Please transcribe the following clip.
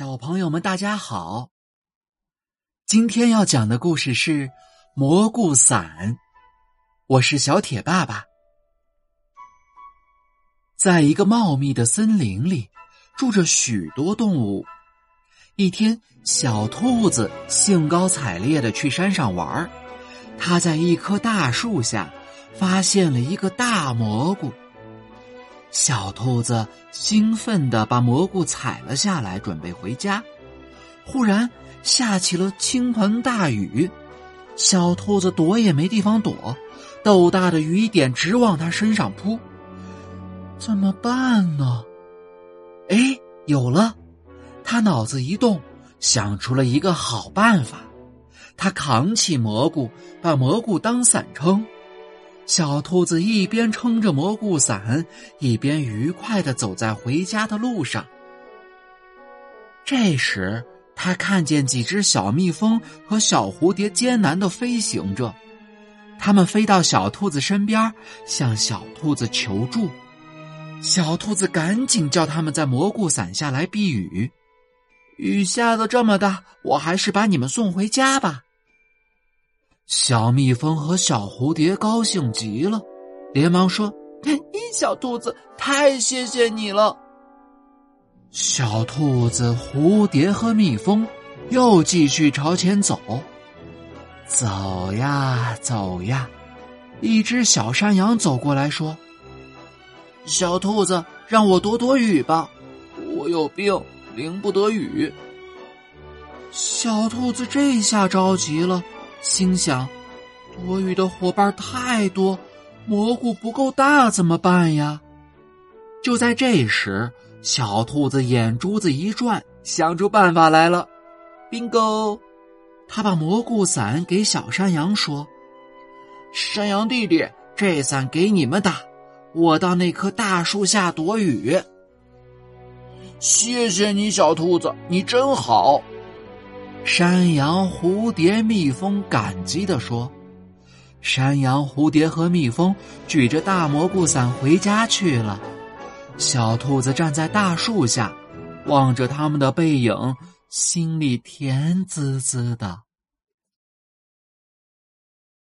小朋友们，大家好！今天要讲的故事是《蘑菇伞》。我是小铁爸爸。在一个茂密的森林里，住着许多动物。一天，小兔子兴高采烈的去山上玩儿它在一棵大树下发现了一个大蘑菇。小兔子兴奋地把蘑菇采了下来，准备回家。忽然下起了倾盆大雨，小兔子躲也没地方躲，豆大的雨点直往它身上扑。怎么办呢？哎，有了！他脑子一动，想出了一个好办法。他扛起蘑菇，把蘑菇当伞撑。小兔子一边撑着蘑菇伞，一边愉快的走在回家的路上。这时，他看见几只小蜜蜂和小蝴蝶艰难的飞行着，它们飞到小兔子身边，向小兔子求助。小兔子赶紧叫它们在蘑菇伞下来避雨。雨下的这么大，我还是把你们送回家吧。小蜜蜂和小蝴蝶高兴极了，连忙说：“小兔子，太谢谢你了！”小兔子、蝴蝶和蜜蜂又继续朝前走。走呀走呀，一只小山羊走过来说：“小兔子，让我躲躲雨吧，我有病，淋不得雨。”小兔子这下着急了。心想：躲雨的伙伴太多，蘑菇不够大怎么办呀？就在这时，小兔子眼珠子一转，想出办法来了。bingo，他把蘑菇伞给小山羊说：“山羊弟弟，这伞给你们打，我到那棵大树下躲雨。”谢谢你，小兔子，你真好。山羊、蝴蝶、蜜蜂感激地说：“山羊、蝴蝶和蜜蜂举着大蘑菇伞回家去了。小兔子站在大树下，望着他们的背影，心里甜滋滋的。”